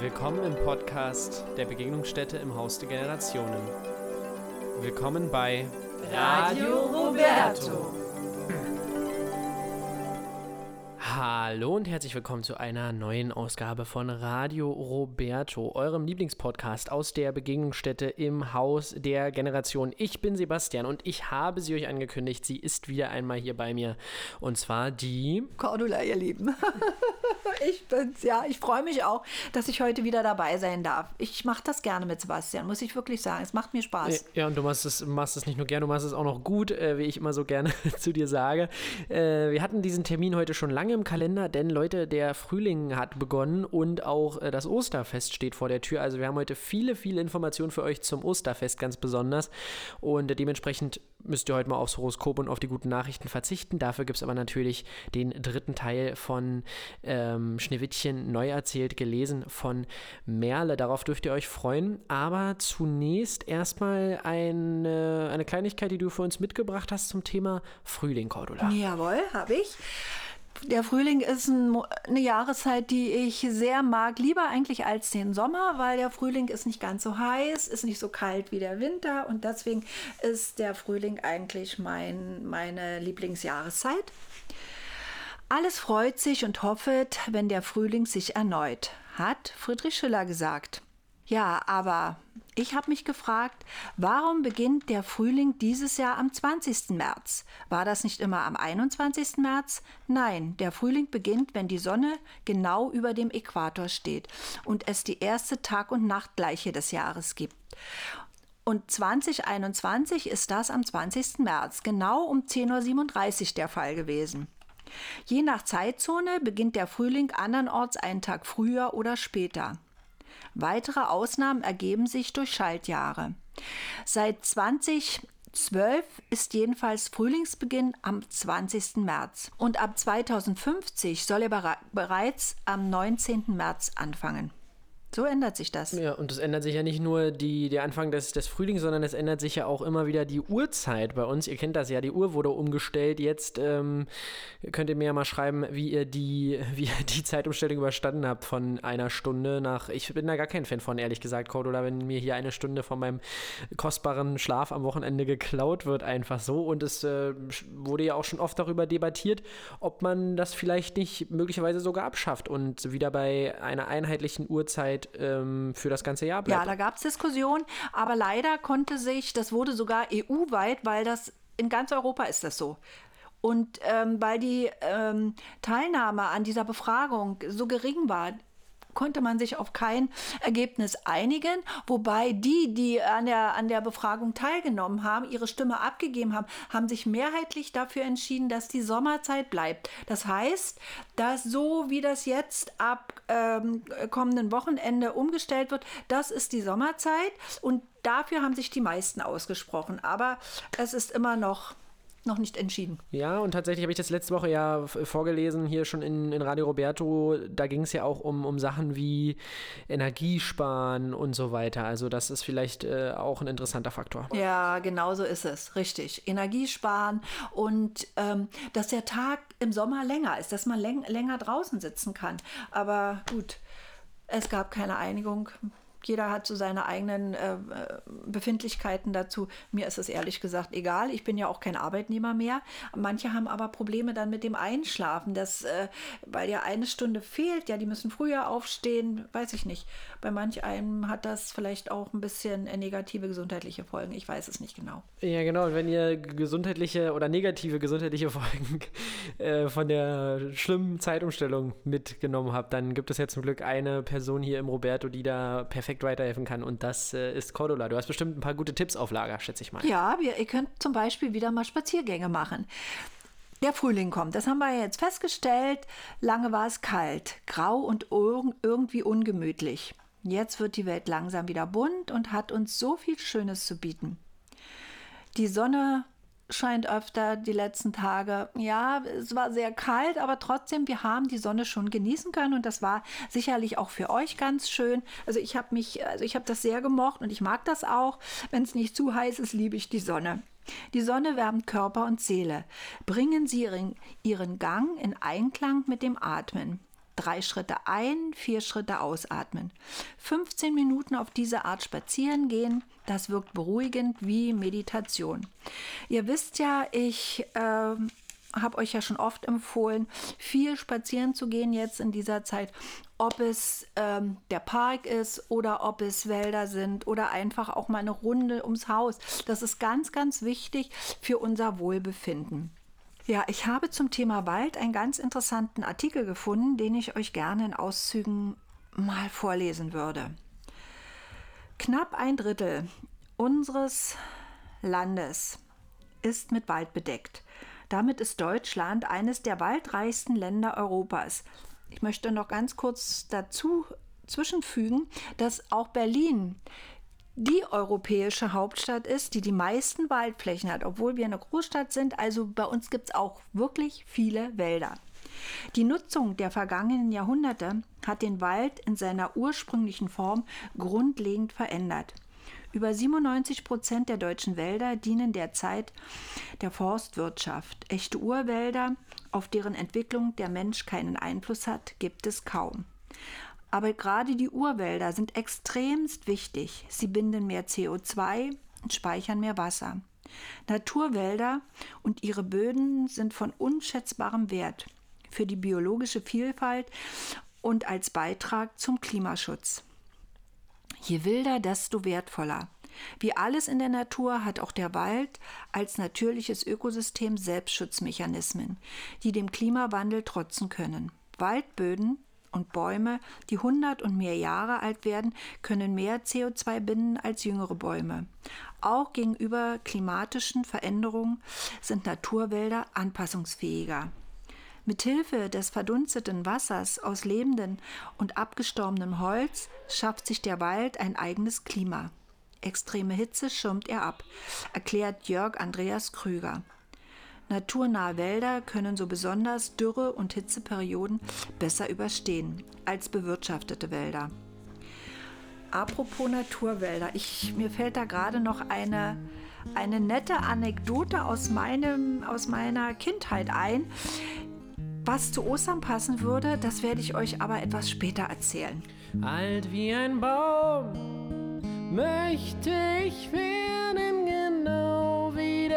Willkommen im Podcast der Begegnungsstätte im Haus der Generationen. Willkommen bei Radio Roberto. Hallo und herzlich willkommen zu einer neuen Ausgabe von Radio Roberto, eurem Lieblingspodcast aus der Begegnungsstätte im Haus der Generation. Ich bin Sebastian und ich habe sie euch angekündigt. Sie ist wieder einmal hier bei mir und zwar die Cordula, ihr Lieben. ich bin's, ja. Ich freue mich auch, dass ich heute wieder dabei sein darf. Ich mache das gerne mit Sebastian, muss ich wirklich sagen. Es macht mir Spaß. Ja, und du machst es, machst es nicht nur gerne, du machst es auch noch gut, äh, wie ich immer so gerne zu dir sage. Äh, wir hatten diesen Termin heute schon lange im Kalender, denn Leute, der Frühling hat begonnen und auch äh, das Osterfest steht vor der Tür. Also wir haben heute viele, viele Informationen für euch zum Osterfest ganz besonders und äh, dementsprechend müsst ihr heute mal aufs Horoskop und auf die guten Nachrichten verzichten. Dafür gibt es aber natürlich den dritten Teil von ähm, Schneewittchen neu erzählt, gelesen von Merle. Darauf dürft ihr euch freuen. Aber zunächst erstmal eine, eine Kleinigkeit, die du für uns mitgebracht hast zum Thema Frühling, Cordula. Jawohl, habe ich. Der Frühling ist ein, eine Jahreszeit, die ich sehr mag, lieber eigentlich als den Sommer, weil der Frühling ist nicht ganz so heiß, ist nicht so kalt wie der Winter und deswegen ist der Frühling eigentlich mein, meine Lieblingsjahreszeit. Alles freut sich und hoffet, wenn der Frühling sich erneut, hat Friedrich Schiller gesagt. Ja, aber ich habe mich gefragt, warum beginnt der Frühling dieses Jahr am 20. März? War das nicht immer am 21. März? Nein, der Frühling beginnt, wenn die Sonne genau über dem Äquator steht und es die erste Tag- und Nachtgleiche des Jahres gibt. Und 2021 ist das am 20. März, genau um 10.37 Uhr der Fall gewesen. Je nach Zeitzone beginnt der Frühling andernorts einen Tag früher oder später. Weitere Ausnahmen ergeben sich durch Schaltjahre. Seit 2012 ist jedenfalls Frühlingsbeginn am 20. März und ab 2050 soll er bereits am 19. März anfangen. So ändert sich das. Ja, und es ändert sich ja nicht nur die, der Anfang des, des Frühlings, sondern es ändert sich ja auch immer wieder die Uhrzeit bei uns. Ihr kennt das ja, die Uhr wurde umgestellt. Jetzt ähm, könnt ihr mir ja mal schreiben, wie ihr die, wie ihr die Zeitumstellung überstanden habt von einer Stunde nach. Ich bin da gar kein Fan von, ehrlich gesagt, Cordula, wenn mir hier eine Stunde von meinem kostbaren Schlaf am Wochenende geklaut wird, einfach so. Und es äh, wurde ja auch schon oft darüber debattiert, ob man das vielleicht nicht möglicherweise sogar abschafft und wieder bei einer einheitlichen Uhrzeit Zeit ähm, für das ganze Jahr bleibt. Ja, da gab es Diskussionen, aber leider konnte sich, das wurde sogar EU-weit, weil das in ganz Europa ist das so. Und ähm, weil die ähm, Teilnahme an dieser Befragung so gering war, konnte man sich auf kein Ergebnis einigen, wobei die, die an der, an der Befragung teilgenommen haben, ihre Stimme abgegeben haben, haben sich mehrheitlich dafür entschieden, dass die Sommerzeit bleibt. Das heißt, dass so wie das jetzt ab ähm, kommenden Wochenende umgestellt wird, das ist die Sommerzeit und dafür haben sich die meisten ausgesprochen. Aber es ist immer noch noch nicht entschieden. Ja, und tatsächlich habe ich das letzte Woche ja vorgelesen, hier schon in, in Radio Roberto. Da ging es ja auch um, um Sachen wie Energiesparen und so weiter. Also, das ist vielleicht äh, auch ein interessanter Faktor. Ja, genau so ist es. Richtig. Energiesparen und ähm, dass der Tag im Sommer länger ist, dass man läng länger draußen sitzen kann. Aber gut, es gab keine Einigung jeder hat so seine eigenen äh, Befindlichkeiten dazu. Mir ist es ehrlich gesagt egal. Ich bin ja auch kein Arbeitnehmer mehr. Manche haben aber Probleme dann mit dem Einschlafen, das, äh, weil ja eine Stunde fehlt. Ja, die müssen früher aufstehen. Weiß ich nicht. Bei manch einem hat das vielleicht auch ein bisschen negative gesundheitliche Folgen. Ich weiß es nicht genau. Ja, genau. Und wenn ihr gesundheitliche oder negative gesundheitliche Folgen äh, von der schlimmen Zeitumstellung mitgenommen habt, dann gibt es ja zum Glück eine Person hier im Roberto, die da perfekt perfekt weiterhelfen kann. Und das äh, ist Cordula. Du hast bestimmt ein paar gute Tipps auf Lager, schätze ich mal. Ja, wir, ihr könnt zum Beispiel wieder mal Spaziergänge machen. Der Frühling kommt, das haben wir jetzt festgestellt. Lange war es kalt, grau und irgendwie ungemütlich. Jetzt wird die Welt langsam wieder bunt und hat uns so viel Schönes zu bieten. Die Sonne scheint öfter die letzten Tage. Ja, es war sehr kalt, aber trotzdem, wir haben die Sonne schon genießen können und das war sicherlich auch für euch ganz schön. Also ich habe mich, also ich habe das sehr gemocht und ich mag das auch. Wenn es nicht zu heiß ist, liebe ich die Sonne. Die Sonne wärmt Körper und Seele. Bringen Sie ihren, ihren Gang in Einklang mit dem Atmen. Drei Schritte ein, vier Schritte ausatmen. 15 Minuten auf diese Art spazieren gehen, das wirkt beruhigend wie Meditation. Ihr wisst ja, ich äh, habe euch ja schon oft empfohlen, viel spazieren zu gehen jetzt in dieser Zeit, ob es ähm, der Park ist oder ob es Wälder sind oder einfach auch mal eine Runde ums Haus. Das ist ganz, ganz wichtig für unser Wohlbefinden. Ja, ich habe zum Thema Wald einen ganz interessanten Artikel gefunden, den ich euch gerne in Auszügen mal vorlesen würde. Knapp ein Drittel unseres Landes ist mit Wald bedeckt. Damit ist Deutschland eines der waldreichsten Länder Europas. Ich möchte noch ganz kurz dazu zwischenfügen, dass auch Berlin die europäische Hauptstadt ist, die die meisten Waldflächen hat, obwohl wir eine Großstadt sind. Also bei uns gibt es auch wirklich viele Wälder. Die Nutzung der vergangenen Jahrhunderte hat den Wald in seiner ursprünglichen Form grundlegend verändert. Über 97 Prozent der deutschen Wälder dienen derzeit der Forstwirtschaft. Echte Urwälder, auf deren Entwicklung der Mensch keinen Einfluss hat, gibt es kaum. Aber gerade die Urwälder sind extremst wichtig. Sie binden mehr CO2 und speichern mehr Wasser. Naturwälder und ihre Böden sind von unschätzbarem Wert für die biologische Vielfalt und als Beitrag zum Klimaschutz. Je wilder, desto wertvoller. Wie alles in der Natur hat auch der Wald als natürliches Ökosystem Selbstschutzmechanismen, die dem Klimawandel trotzen können. Waldböden und Bäume, die 100 und mehr Jahre alt werden, können mehr CO2 binden als jüngere Bäume. Auch gegenüber klimatischen Veränderungen sind Naturwälder anpassungsfähiger. Mithilfe des verdunsteten Wassers aus lebendem und abgestorbenem Holz schafft sich der Wald ein eigenes Klima. Extreme Hitze schirmt er ab, erklärt Jörg Andreas Krüger. Naturnahe Wälder können so besonders Dürre- und Hitzeperioden besser überstehen als bewirtschaftete Wälder. Apropos Naturwälder, ich, mir fällt da gerade noch eine, eine nette Anekdote aus, meinem, aus meiner Kindheit ein. Was zu Ostern passen würde, das werde ich euch aber etwas später erzählen. Alt wie ein Baum möchte ich werden,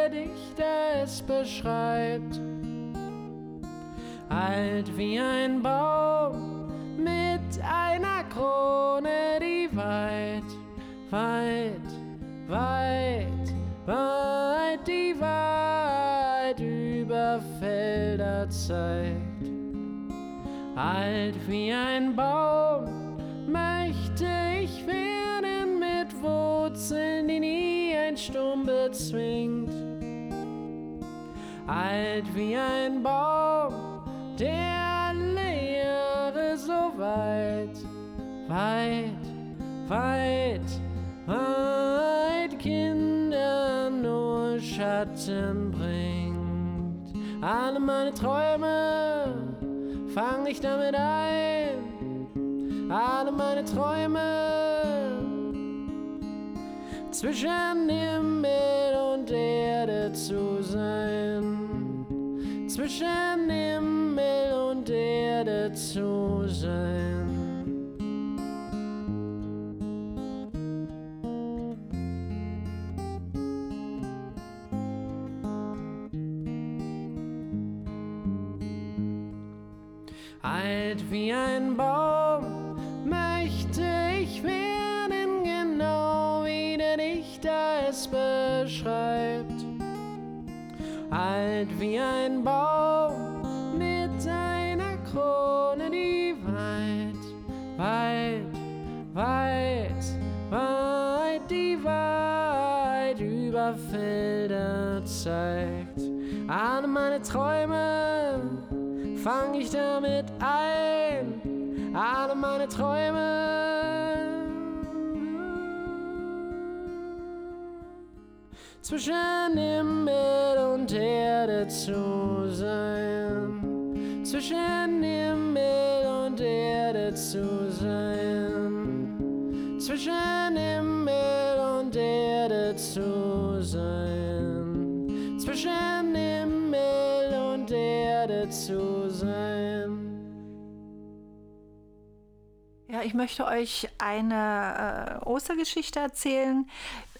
der Dichter es beschreibt. Alt wie ein Baum mit einer Krone, die weit, weit, weit, weit, die weit über Felder zeigt. Alt wie ein Baum möchte ich werden mit Wurzeln, die nie ein Sturm bezwingt. Alt wie ein Baum, der alle Jahre so weit, weit, weit, weit Kinder nur Schatten bringt. Alle meine Träume fang ich damit ein. Alle meine Träume zwischen Himmel und Erde zu sein. Zwischen Himmel und Erde zu sein. Alt wie ein Baum möchte ich werden, genau wie der Dichter es beschreibt. Alt wie ein Baum mit einer Krone, die weit, weit, weit, weit, die weit über Felder zeigt. Alle meine Träume fang ich damit ein, alle meine Träume. Zwischen Himmel und Erde zu sein, zwischen Himmel und Erde zu sein, zwischen Himmel und Erde zu sein, zwischen Himmel und Erde zu sein. Ja, ich möchte euch eine äh, Ostergeschichte erzählen,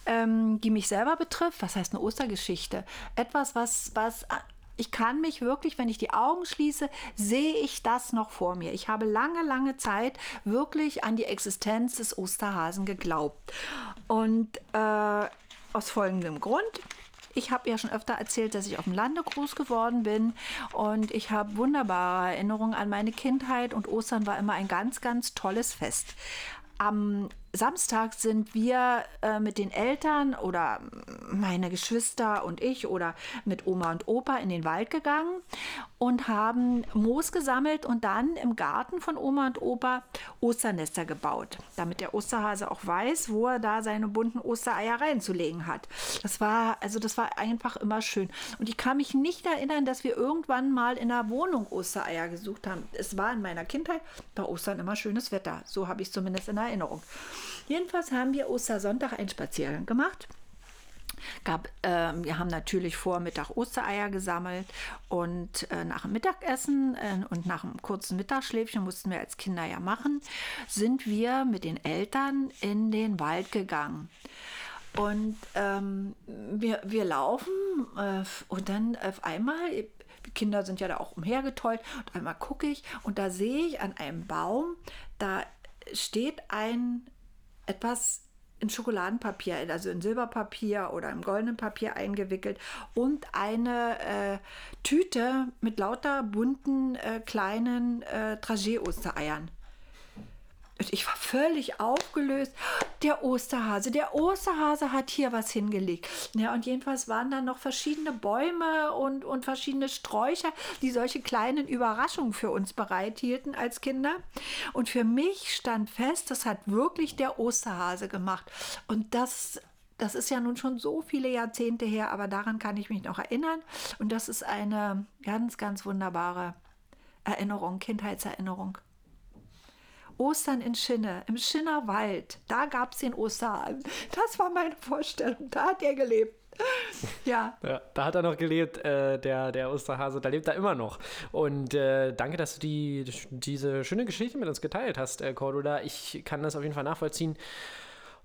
ähm, die mich selber betrifft. Was heißt eine Ostergeschichte? Etwas, was, was ich kann mich wirklich, wenn ich die Augen schließe, sehe ich das noch vor mir. Ich habe lange, lange Zeit wirklich an die Existenz des Osterhasen geglaubt. Und äh, aus folgendem Grund. Ich habe ja schon öfter erzählt, dass ich auf dem Lande groß geworden bin und ich habe wunderbare Erinnerungen an meine Kindheit und Ostern war immer ein ganz, ganz tolles Fest. Am Samstag sind wir äh, mit den Eltern oder meine Geschwister und ich oder mit Oma und Opa in den Wald gegangen und haben Moos gesammelt und dann im Garten von Oma und Opa Osternester gebaut, damit der Osterhase auch weiß, wo er da seine bunten Ostereier reinzulegen hat. Das war also das war einfach immer schön und ich kann mich nicht erinnern, dass wir irgendwann mal in der Wohnung Ostereier gesucht haben. Es war in meiner Kindheit bei Ostern immer schönes Wetter, so habe ich es zumindest in Erinnerung. Jedenfalls haben wir Ostersonntag einen Spaziergang gemacht. Gab, äh, wir haben natürlich vor Mittag Ostereier gesammelt und äh, nach dem Mittagessen äh, und nach einem kurzen Mittagsschläfchen mussten wir als Kinder ja machen, sind wir mit den Eltern in den Wald gegangen. Und ähm, wir, wir laufen äh, und dann auf einmal, die Kinder sind ja da auch umhergetollt, und einmal gucke ich und da sehe ich an einem Baum, da steht ein etwas in Schokoladenpapier, also in Silberpapier oder im goldenen Papier eingewickelt und eine äh, Tüte mit lauter bunten äh, kleinen äh, Dragé-Ostereiern. Ich war völlig aufgelöst. Der Osterhase, der Osterhase hat hier was hingelegt. Ja, und jedenfalls waren da noch verschiedene Bäume und, und verschiedene Sträucher, die solche kleinen Überraschungen für uns bereithielten als Kinder. Und für mich stand fest, das hat wirklich der Osterhase gemacht. Und das das ist ja nun schon so viele Jahrzehnte her, aber daran kann ich mich noch erinnern. Und das ist eine ganz, ganz wunderbare Erinnerung, Kindheitserinnerung. Ostern in Schinne, im Schinnerwald. Da gab es den Osterhahn. Das war meine Vorstellung. Da hat er gelebt. Ja. ja. Da hat er noch gelebt, äh, der, der Osterhase, da lebt er immer noch. Und äh, danke, dass du die, diese schöne Geschichte mit uns geteilt hast, äh, Cordula. Ich kann das auf jeden Fall nachvollziehen.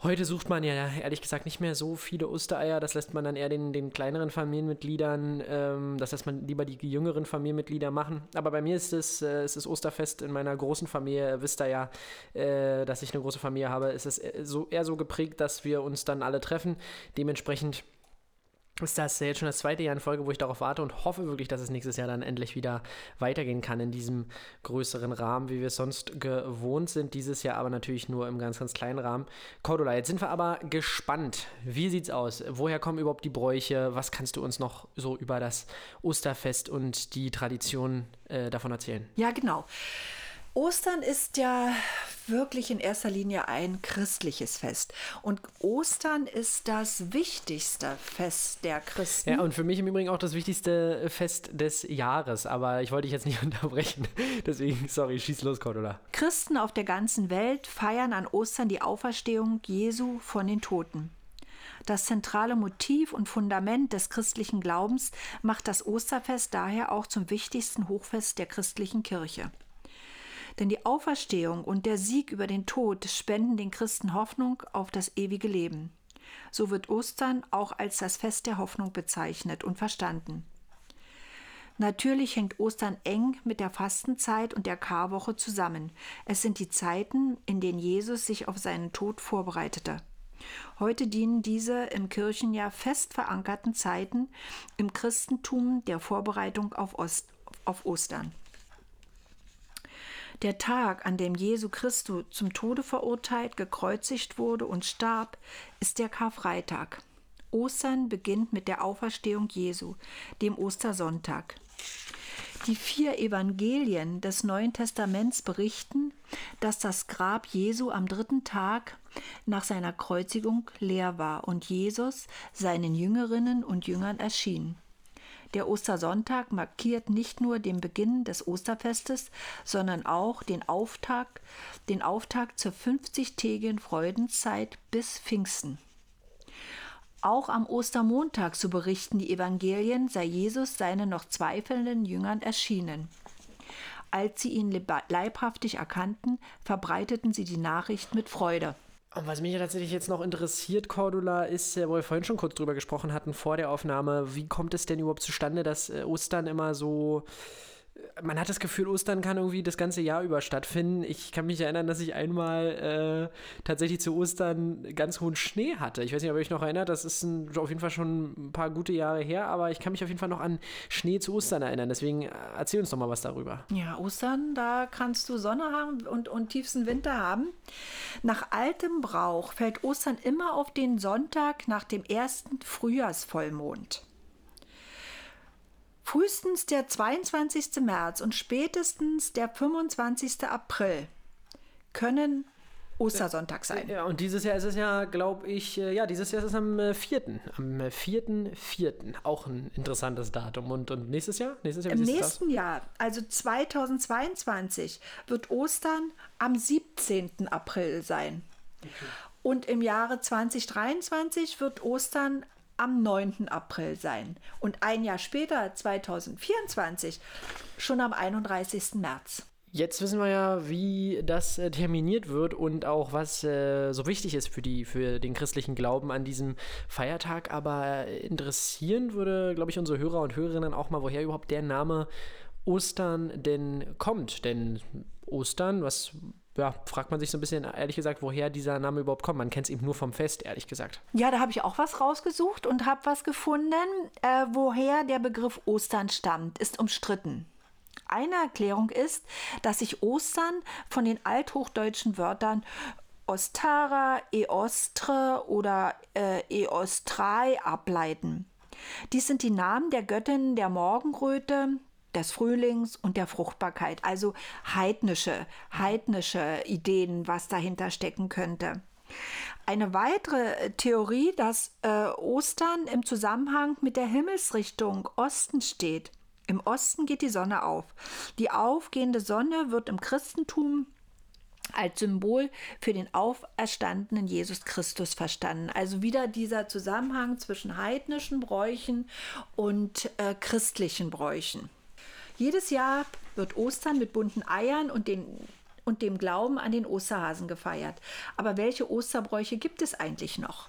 Heute sucht man ja ehrlich gesagt nicht mehr so viele Ostereier. Das lässt man dann eher den, den kleineren Familienmitgliedern, ähm, das lässt man lieber die jüngeren Familienmitglieder machen. Aber bei mir ist es, äh, es ist Osterfest in meiner großen Familie. Wisst ihr ja, äh, dass ich eine große Familie habe. Es ist äh, so, eher so geprägt, dass wir uns dann alle treffen. Dementsprechend ist das jetzt schon das zweite Jahr in Folge, wo ich darauf warte und hoffe wirklich, dass es nächstes Jahr dann endlich wieder weitergehen kann in diesem größeren Rahmen, wie wir es sonst gewohnt sind. Dieses Jahr aber natürlich nur im ganz, ganz kleinen Rahmen. Cordula, jetzt sind wir aber gespannt. Wie sieht's aus? Woher kommen überhaupt die Bräuche? Was kannst du uns noch so über das Osterfest und die Tradition äh, davon erzählen? Ja, genau. Ostern ist ja wirklich in erster Linie ein christliches Fest. Und Ostern ist das wichtigste Fest der Christen. Ja, und für mich im Übrigen auch das wichtigste Fest des Jahres. Aber ich wollte dich jetzt nicht unterbrechen. Deswegen, sorry, schieß los, Cordula. Christen auf der ganzen Welt feiern an Ostern die Auferstehung Jesu von den Toten. Das zentrale Motiv und Fundament des christlichen Glaubens macht das Osterfest daher auch zum wichtigsten Hochfest der christlichen Kirche. Denn die Auferstehung und der Sieg über den Tod spenden den Christen Hoffnung auf das ewige Leben. So wird Ostern auch als das Fest der Hoffnung bezeichnet und verstanden. Natürlich hängt Ostern eng mit der Fastenzeit und der Karwoche zusammen. Es sind die Zeiten, in denen Jesus sich auf seinen Tod vorbereitete. Heute dienen diese im Kirchenjahr fest verankerten Zeiten im Christentum der Vorbereitung auf, Ost, auf Ostern. Der Tag, an dem Jesu Christus zum Tode verurteilt, gekreuzigt wurde und starb, ist der Karfreitag. Ostern beginnt mit der Auferstehung Jesu, dem Ostersonntag. Die vier Evangelien des Neuen Testaments berichten, dass das Grab Jesu am dritten Tag nach seiner Kreuzigung leer war und Jesus seinen Jüngerinnen und Jüngern erschien. Der Ostersonntag markiert nicht nur den Beginn des Osterfestes, sondern auch den Auftakt, den Auftakt zur 50-tägigen Freudenzeit bis Pfingsten. Auch am Ostermontag, so berichten die Evangelien, sei Jesus seinen noch zweifelnden Jüngern erschienen. Als sie ihn leibhaftig erkannten, verbreiteten sie die Nachricht mit Freude. Und was mich tatsächlich jetzt noch interessiert, Cordula, ist, wo wir vorhin schon kurz drüber gesprochen hatten vor der Aufnahme, wie kommt es denn überhaupt zustande, dass äh, Ostern immer so man hat das Gefühl, Ostern kann irgendwie das ganze Jahr über stattfinden. Ich kann mich erinnern, dass ich einmal äh, tatsächlich zu Ostern ganz hohen Schnee hatte. Ich weiß nicht, ob ihr euch noch erinnert, das ist ein, auf jeden Fall schon ein paar gute Jahre her, aber ich kann mich auf jeden Fall noch an Schnee zu Ostern erinnern. Deswegen äh, erzähl uns doch mal was darüber. Ja, Ostern, da kannst du Sonne haben und, und tiefsten Winter haben. Nach altem Brauch fällt Ostern immer auf den Sonntag nach dem ersten Frühjahrsvollmond. Frühestens der 22. März und spätestens der 25. April können Ostersonntag sein. Ja, und dieses Jahr ist es ja, glaube ich, äh, ja, dieses Jahr ist es am 4. Äh, am 4.4. Äh, Auch ein interessantes Datum. Und, und nächstes Jahr? Nächstes Jahr Im nächsten Jahr, also 2022, wird Ostern am 17. April sein. Okay. Und im Jahre 2023 wird Ostern am 9. April sein und ein Jahr später, 2024, schon am 31. März. Jetzt wissen wir ja, wie das äh, terminiert wird und auch was äh, so wichtig ist für, die, für den christlichen Glauben an diesem Feiertag. Aber interessieren würde, glaube ich, unsere Hörer und Hörerinnen auch mal, woher überhaupt der Name Ostern denn kommt. Denn Ostern, was ja, fragt man sich so ein bisschen, ehrlich gesagt, woher dieser Name überhaupt kommt. Man kennt es eben nur vom Fest, ehrlich gesagt. Ja, da habe ich auch was rausgesucht und habe was gefunden. Äh, woher der Begriff Ostern stammt, ist umstritten. Eine Erklärung ist, dass sich Ostern von den althochdeutschen Wörtern Ostara, Eostre oder äh, Eostrai ableiten. Dies sind die Namen der Göttinnen der Morgenröte, des Frühlings und der Fruchtbarkeit. Also heidnische, heidnische Ideen, was dahinter stecken könnte. Eine weitere Theorie, dass äh, Ostern im Zusammenhang mit der Himmelsrichtung Osten steht. Im Osten geht die Sonne auf. Die aufgehende Sonne wird im Christentum als Symbol für den auferstandenen Jesus Christus verstanden. Also wieder dieser Zusammenhang zwischen heidnischen Bräuchen und äh, christlichen Bräuchen. Jedes Jahr wird Ostern mit bunten Eiern und, den, und dem Glauben an den Osterhasen gefeiert. Aber welche Osterbräuche gibt es eigentlich noch?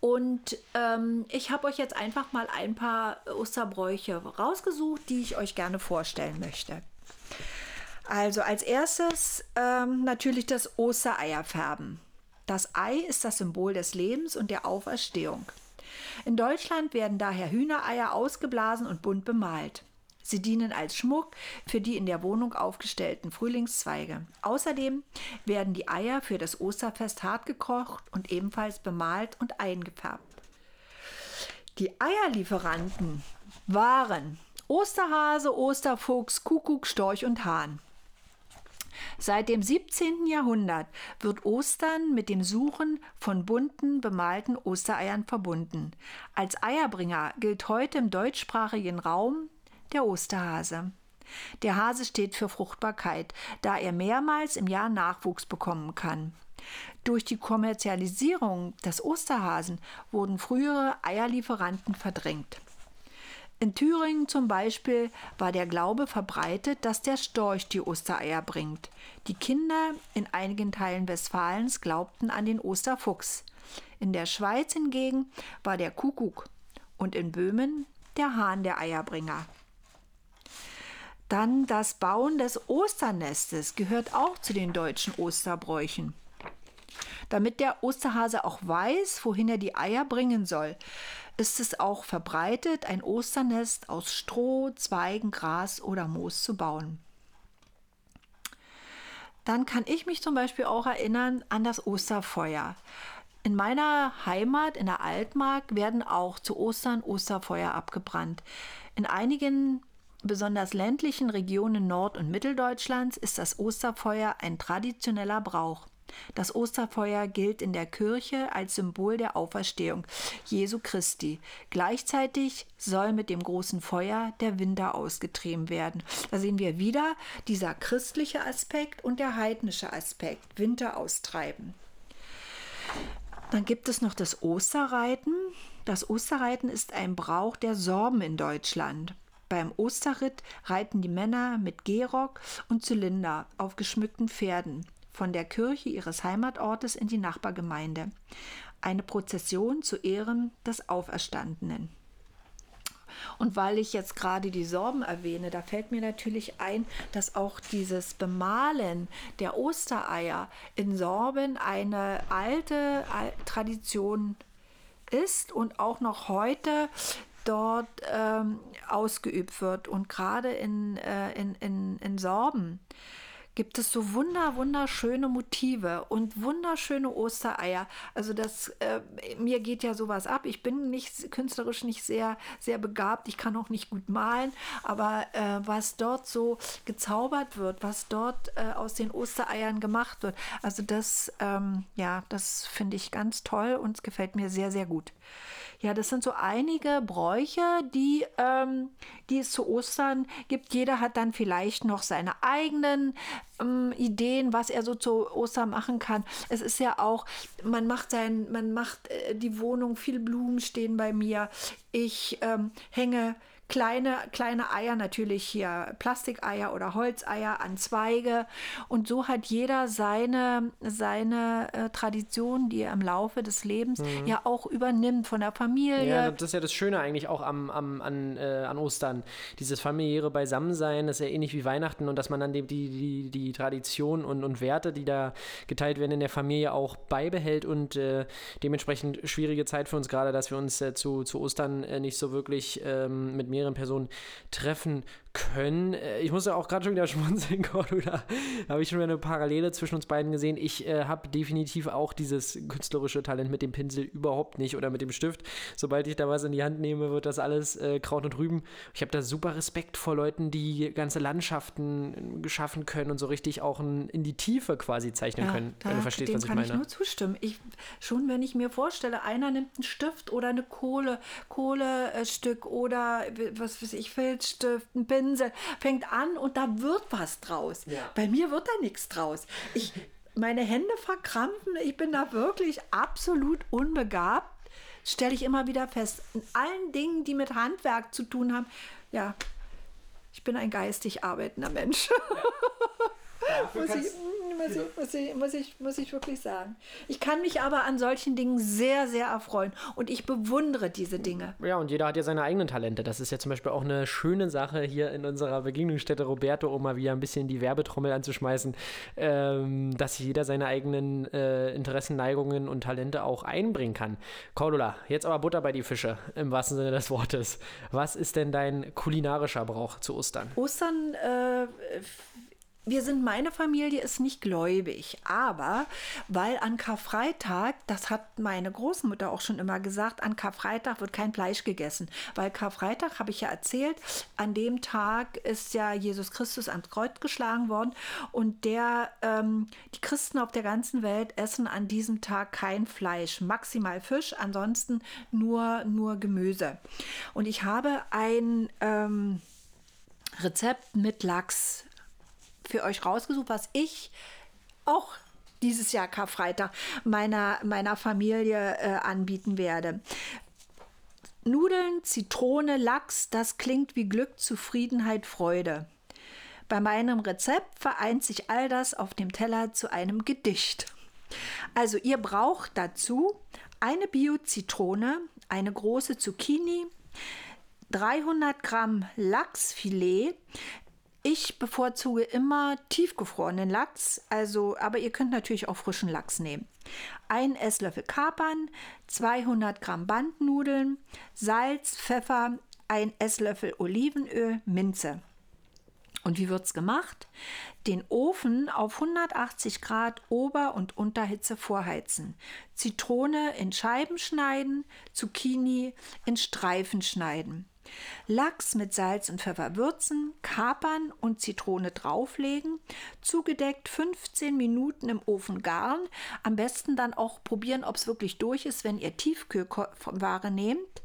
Und ähm, ich habe euch jetzt einfach mal ein paar Osterbräuche rausgesucht, die ich euch gerne vorstellen möchte. Also als erstes ähm, natürlich das Ostereierfärben. Das Ei ist das Symbol des Lebens und der Auferstehung. In Deutschland werden daher Hühnereier ausgeblasen und bunt bemalt. Sie dienen als Schmuck für die in der Wohnung aufgestellten Frühlingszweige. Außerdem werden die Eier für das Osterfest hart gekocht und ebenfalls bemalt und eingefärbt. Die Eierlieferanten waren Osterhase, Osterfuchs, Kuckuck, Storch und Hahn. Seit dem 17. Jahrhundert wird Ostern mit dem Suchen von bunten, bemalten Ostereiern verbunden. Als Eierbringer gilt heute im deutschsprachigen Raum der Osterhase. Der Hase steht für Fruchtbarkeit, da er mehrmals im Jahr Nachwuchs bekommen kann. Durch die Kommerzialisierung des Osterhasen wurden frühere Eierlieferanten verdrängt. In Thüringen zum Beispiel war der Glaube verbreitet, dass der Storch die Ostereier bringt. Die Kinder in einigen Teilen Westfalens glaubten an den Osterfuchs. In der Schweiz hingegen war der Kuckuck und in Böhmen der Hahn der Eierbringer. Dann das Bauen des Osternestes gehört auch zu den deutschen Osterbräuchen. Damit der Osterhase auch weiß, wohin er die Eier bringen soll, ist es auch verbreitet, ein Osternest aus Stroh, Zweigen, Gras oder Moos zu bauen. Dann kann ich mich zum Beispiel auch erinnern an das Osterfeuer. In meiner Heimat, in der Altmark, werden auch zu Ostern Osterfeuer abgebrannt. In einigen besonders ländlichen Regionen Nord- und Mitteldeutschlands ist das Osterfeuer ein traditioneller Brauch. Das Osterfeuer gilt in der Kirche als Symbol der Auferstehung Jesu Christi. Gleichzeitig soll mit dem großen Feuer der Winter ausgetrieben werden. Da sehen wir wieder dieser christliche Aspekt und der heidnische Aspekt, Winter austreiben. Dann gibt es noch das Osterreiten. Das Osterreiten ist ein Brauch der Sorben in Deutschland. Beim Osterritt reiten die Männer mit Gehrock und Zylinder auf geschmückten Pferden von der Kirche ihres Heimatortes in die Nachbargemeinde. Eine Prozession zu Ehren des Auferstandenen. Und weil ich jetzt gerade die Sorben erwähne, da fällt mir natürlich ein, dass auch dieses Bemalen der Ostereier in Sorben eine alte Tradition ist und auch noch heute dort ähm, ausgeübt wird. Und gerade in, äh, in, in, in Sorben gibt es so wunder, wunderschöne Motive und wunderschöne Ostereier. Also das, äh, mir geht ja sowas ab. Ich bin nicht künstlerisch nicht sehr, sehr begabt. Ich kann auch nicht gut malen, aber äh, was dort so gezaubert wird, was dort äh, aus den Ostereiern gemacht wird, also das, ähm, ja, das finde ich ganz toll und es gefällt mir sehr, sehr gut. Ja, das sind so einige Bräuche, die, ähm, die es zu Ostern gibt. Jeder hat dann vielleicht noch seine eigenen ähm, Ideen, was er so zu Ostern machen kann. Es ist ja auch, man macht sein, man macht äh, die Wohnung, viel Blumen stehen bei mir. Ich ähm, hänge kleine, kleine Eier, natürlich hier Plastikeier oder Holzeier an Zweige. Und so hat jeder seine, seine äh, Tradition, die er im Laufe des Lebens mhm. ja auch übernimmt von der Familie. Ja, das ist ja das Schöne eigentlich auch am, am, an, äh, an Ostern. Dieses familiäre Beisammensein, das ist ja ähnlich wie Weihnachten und dass man dann die, die, die, Tradition und, und Werte, die da geteilt werden in der Familie, auch beibehält und äh, dementsprechend schwierige Zeit für uns gerade, dass wir uns äh, zu, zu Ostern äh, nicht so wirklich ähm, mit mehreren Personen treffen können. Äh, ich muss ja auch gerade schon wieder schmunzeln, Cordula. Da habe ich schon wieder eine Parallele zwischen uns beiden gesehen. Ich äh, habe definitiv auch dieses künstlerische Talent mit dem Pinsel überhaupt nicht oder mit dem Stift. Sobald ich da was in die Hand nehme, wird das alles äh, Kraut und Rüben. Ich habe da super Respekt vor Leuten, die ganze Landschaften geschaffen können und so richtig auch in, in die Tiefe quasi zeichnen ja, können, da, wenn du verstehst, was ich meine. Dem kann ich nur zustimmen. Ich, schon wenn ich mir vorstelle, einer nimmt einen Stift oder eine Kohle, Kohlestück oder was weiß ich, Filzstift, ein Pinsel, Pinsel, fängt an und da wird was draus. Ja. Bei mir wird da nichts draus. Ich, meine Hände verkrampfen, ich bin da wirklich absolut unbegabt. Stelle ich immer wieder fest. In allen Dingen, die mit Handwerk zu tun haben, ja, ich bin ein geistig arbeitender Mensch. Ja. muss, ich, muss, ich, muss, ich, muss, ich, muss ich wirklich sagen. Ich kann mich aber an solchen Dingen sehr, sehr erfreuen und ich bewundere diese Dinge. Ja, und jeder hat ja seine eigenen Talente. Das ist ja zum Beispiel auch eine schöne Sache hier in unserer Begegnungsstätte Roberto, um mal wieder ein bisschen die Werbetrommel anzuschmeißen, ähm, dass jeder seine eigenen äh, Interessen, Neigungen und Talente auch einbringen kann. Cordula, jetzt aber Butter bei die Fische, im wahrsten Sinne des Wortes. Was ist denn dein kulinarischer Brauch zu Ostern? Ostern äh, wir sind, meine Familie ist nicht gläubig, aber weil an Karfreitag, das hat meine Großmutter auch schon immer gesagt, an Karfreitag wird kein Fleisch gegessen. Weil Karfreitag, habe ich ja erzählt, an dem Tag ist ja Jesus Christus ans Kreuz geschlagen worden und der, ähm, die Christen auf der ganzen Welt essen an diesem Tag kein Fleisch, maximal Fisch, ansonsten nur, nur Gemüse. Und ich habe ein ähm, Rezept mit Lachs für euch rausgesucht, was ich auch dieses Jahr Karfreitag meiner, meiner Familie äh, anbieten werde. Nudeln, Zitrone, Lachs, das klingt wie Glück, Zufriedenheit, Freude. Bei meinem Rezept vereint sich all das auf dem Teller zu einem Gedicht. Also ihr braucht dazu eine Bio-Zitrone, eine große Zucchini, 300 Gramm Lachsfilet, ich bevorzuge immer tiefgefrorenen Lachs, also, aber ihr könnt natürlich auch frischen Lachs nehmen. Ein Esslöffel Kapern, 200 Gramm Bandnudeln, Salz, Pfeffer, ein Esslöffel Olivenöl, Minze. Und wie wird es gemacht? Den Ofen auf 180 Grad Ober- und Unterhitze vorheizen. Zitrone in Scheiben schneiden, Zucchini in Streifen schneiden. Lachs mit Salz und Pfeffer würzen, kapern und Zitrone drauflegen, zugedeckt 15 Minuten im Ofen garen. Am besten dann auch probieren, ob es wirklich durch ist, wenn ihr Tiefkühlware nehmt.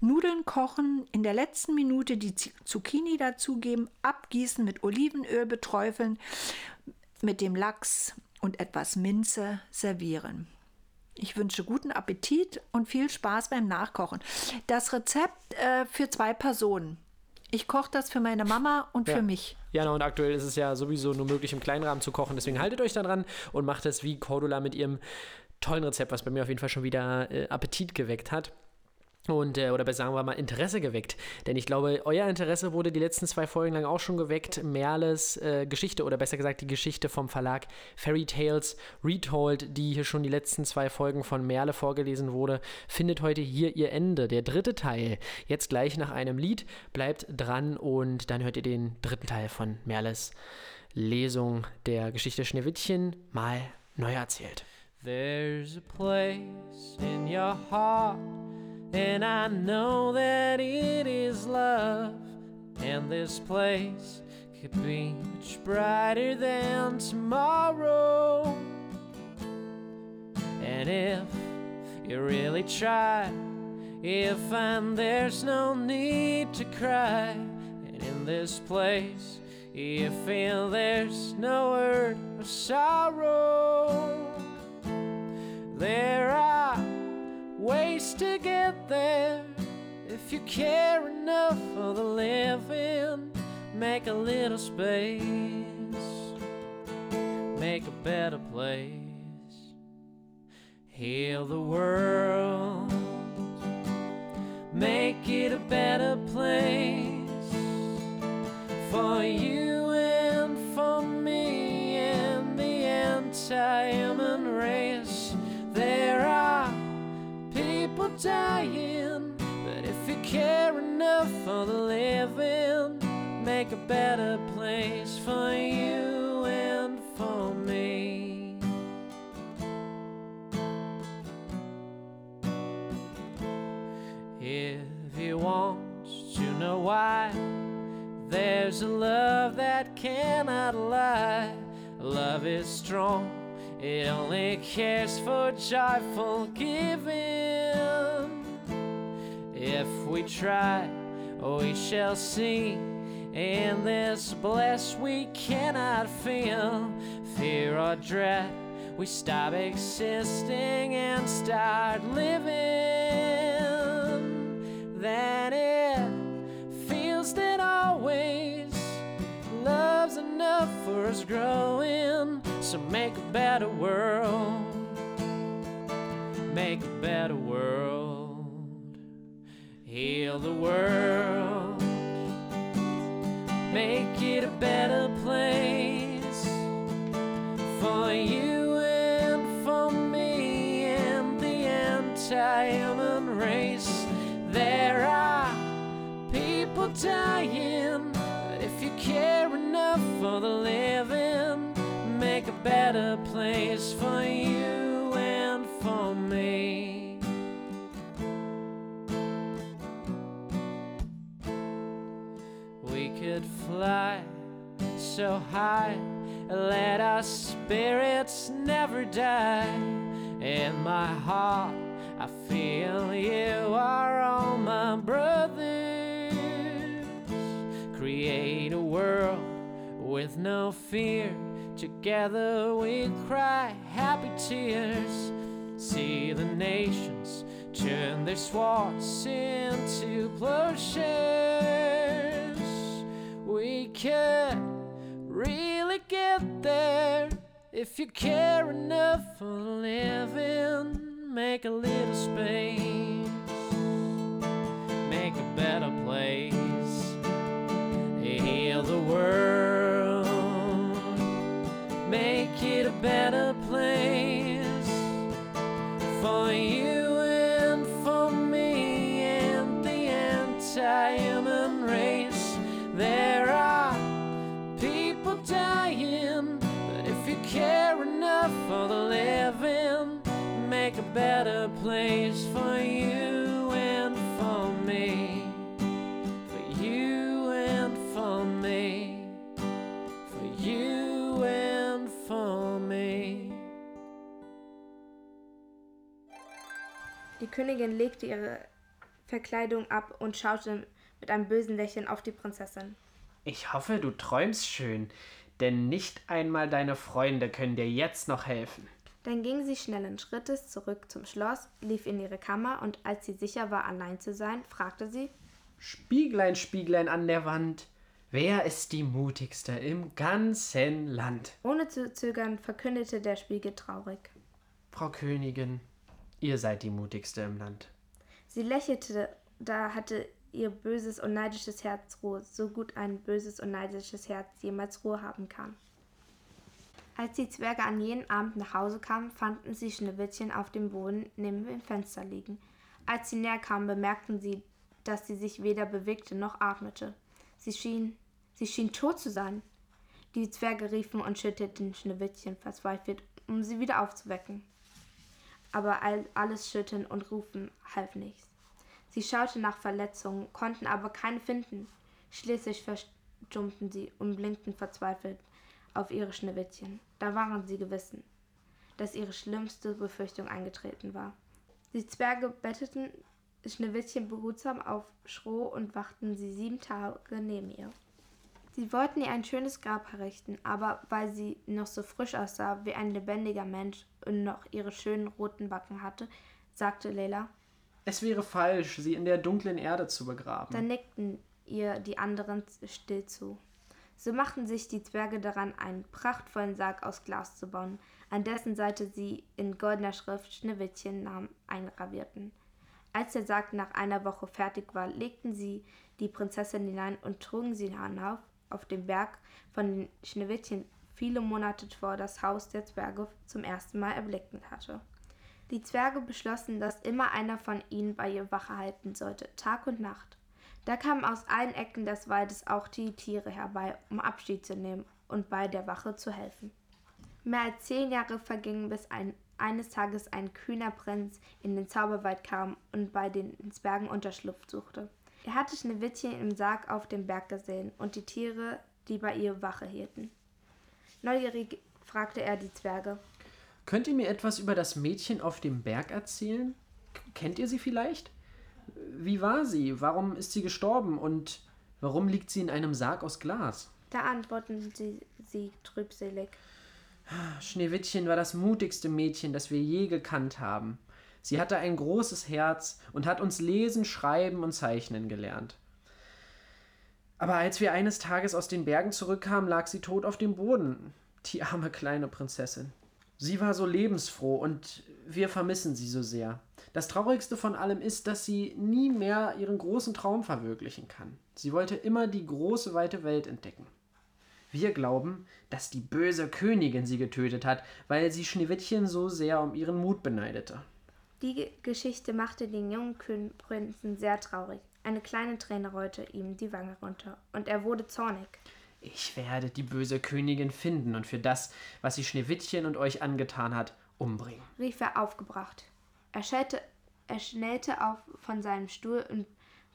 Nudeln kochen, in der letzten Minute die Zucchini dazugeben, abgießen, mit Olivenöl beträufeln, mit dem Lachs und etwas Minze servieren. Ich wünsche guten Appetit und viel Spaß beim Nachkochen. Das Rezept äh, für zwei Personen Ich koche das für meine Mama und Ja. für mich. Ja, und aktuell ist es ja sowieso nur möglich, im Kleinrahmen zu kochen. Deswegen haltet euch da dran und macht es wie Cordula mit ihrem tollen Rezept, was bei mir auf jeden Fall schon wieder äh, Appetit geweckt hat. Und, äh, oder besser sagen wir mal, Interesse geweckt. Denn ich glaube, euer Interesse wurde die letzten zwei Folgen lang auch schon geweckt. Merles äh, Geschichte, oder besser gesagt die Geschichte vom Verlag Fairy Tales Retold, die hier schon die letzten zwei Folgen von Merle vorgelesen wurde, findet heute hier ihr Ende. Der dritte Teil. Jetzt gleich nach einem Lied. Bleibt dran und dann hört ihr den dritten Teil von Merles Lesung der Geschichte Schneewittchen mal neu erzählt. There's a place in your heart, and I know that it is love. And this place could be much brighter than tomorrow. And if you really try, you'll find there's no need to cry. And in this place, you feel there's no word of sorrow. There are ways to get there if you care enough for the living. Make a little space, make a better place, heal the world, make it a better place for you and for me and the anti-human race. People dying, but if you care enough for the living, make a better place for you and for me. If you want to know why, there's a love that cannot lie. Love is strong, it only cares for joyful giving. If we try, we shall see. In this bliss we cannot feel fear or dread. We stop existing and start living. Then it feels that always love's enough for us growing. So make a better world. Make a better world. Heal the world. Make it a better place for you and for me and the entire race. There are people dying, but if you care enough for the living, better place for you and for me. We could fly so high, let our spirits never die. In my heart, I feel you are all my brothers. Create a world with no fear. Together we cry happy tears. See the nations turn their swords into plowshares. We could really get there if you care enough for living. Make a little space, make a better place, heal the world, make it a better place for you and for me and the anti-human race. There are people dying, but if you care enough for the living, make a better place for you Königin legte ihre Verkleidung ab und schaute mit einem bösen Lächeln auf die Prinzessin. Ich hoffe, du träumst schön, denn nicht einmal deine Freunde können dir jetzt noch helfen. Dann ging sie schnellen Schrittes zurück zum Schloss, lief in ihre Kammer und als sie sicher war, allein zu sein, fragte sie: Spieglein, Spieglein an der Wand, wer ist die mutigste im ganzen Land? Ohne zu zögern verkündete der Spiegel traurig. Frau Königin, ihr seid die mutigste im Land. Sie lächelte, da hatte ihr böses und neidisches Herz Ruhe, so gut ein böses und neidisches Herz jemals Ruhe haben kann. Als die Zwerge an jenem Abend nach Hause kamen, fanden sie Schneewittchen auf dem Boden neben dem Fenster liegen. Als sie näher kamen, bemerkten sie, dass sie sich weder bewegte noch atmete. Sie schien, sie schien tot zu sein. Die Zwerge riefen und schüttelten Schneewittchen verzweifelt, um sie wieder aufzuwecken. Aber all, alles Schütteln und Rufen half nichts. Sie schauten nach Verletzungen, konnten aber keine finden. Schließlich verstummten sie und blinkten verzweifelt auf ihre Schneewittchen. Da waren sie gewissen, dass ihre schlimmste Befürchtung eingetreten war. Die Zwerge betteten Schneewittchen behutsam auf Stroh und wachten sie sieben Tage neben ihr. Sie wollten ihr ein schönes Grab errichten, aber weil sie noch so frisch aussah wie ein lebendiger Mensch und noch ihre schönen roten Backen hatte, sagte Leila, Es wäre falsch, sie in der dunklen Erde zu begraben. dann nickten ihr die anderen still zu. So machten sich die Zwerge daran, einen prachtvollen Sarg aus Glas zu bauen, an dessen Seite sie in goldener Schrift Schneewittchen Namen eingravierten. Als der Sarg nach einer Woche fertig war, legten sie die Prinzessin hinein und trugen sie hinauf auf den Berg, von den Schneewittchen viele Monate vor das Haus der Zwerge zum ersten Mal erblickt hatte. Die Zwerge beschlossen, dass immer einer von ihnen bei ihr Wache halten sollte, Tag und Nacht. Da kamen aus allen Ecken des Waldes auch die Tiere herbei, um Abschied zu nehmen und bei der Wache zu helfen. Mehr als zehn Jahre vergingen, bis ein, eines Tages ein kühner Prinz in den Zauberwald kam und bei den Zwergen Unterschlupf suchte. Er hatte Schneewittchen im Sarg auf dem Berg gesehen und die Tiere, die bei ihr Wache hielten. Neugierig fragte er die Zwerge. Könnt ihr mir etwas über das Mädchen auf dem Berg erzählen? Kennt ihr sie vielleicht? Wie war sie? Warum ist sie gestorben? Und warum liegt sie in einem Sarg aus Glas? Da antworteten sie, sie trübselig. Schneewittchen war das mutigste Mädchen, das wir je gekannt haben. Sie hatte ein großes Herz und hat uns lesen, schreiben und zeichnen gelernt. Aber als wir eines Tages aus den Bergen zurückkamen, lag sie tot auf dem Boden. Die arme kleine Prinzessin. Sie war so lebensfroh und wir vermissen sie so sehr. Das Traurigste von allem ist, dass sie nie mehr ihren großen Traum verwirklichen kann. Sie wollte immer die große, weite Welt entdecken. Wir glauben, dass die böse Königin sie getötet hat, weil sie Schneewittchen so sehr um ihren Mut beneidete. Die Ge Geschichte machte den jungen Prinzen sehr traurig. Eine kleine Träne rollte ihm die Wange runter, und er wurde zornig. Ich werde die böse Königin finden und für das, was sie Schneewittchen und euch angetan hat, umbringen. rief er aufgebracht. Er, schellte, er schnellte auf von seinem Stuhl und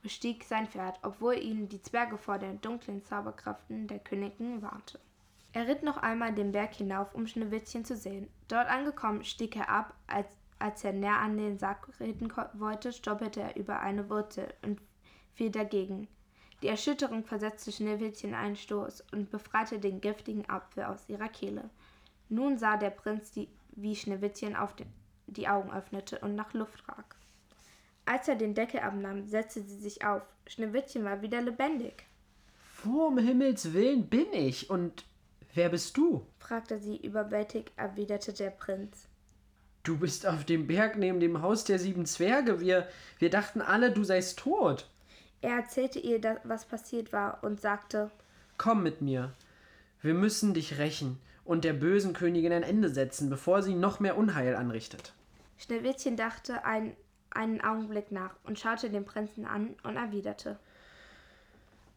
bestieg sein Pferd, obwohl ihn die Zwerge vor den dunklen Zauberkraften der Königin warnte. Er ritt noch einmal den Berg hinauf, um Schneewittchen zu sehen. Dort angekommen stieg er ab, als, als er näher an den Sack reden wollte, stolperte er über eine Wurzel und fiel dagegen. Die Erschütterung versetzte Schneewittchen einen Stoß und befreite den giftigen Apfel aus ihrer Kehle. Nun sah der Prinz, die, wie Schneewittchen auf den, die Augen öffnete und nach Luft rag. Als er den Deckel abnahm, setzte sie sich auf. Schneewittchen war wieder lebendig, Wo um Himmels Willen bin ich und wer bist du? fragte sie überwältigt, erwiderte der Prinz. Du bist auf dem Berg neben dem Haus der sieben Zwerge. Wir, wir dachten alle, du seist tot. Er erzählte ihr, was passiert war, und sagte, Komm mit mir. Wir müssen dich rächen und der bösen Königin ein Ende setzen, bevor sie noch mehr Unheil anrichtet. Schneewittchen dachte ein, einen Augenblick nach und schaute den Prinzen an und erwiderte,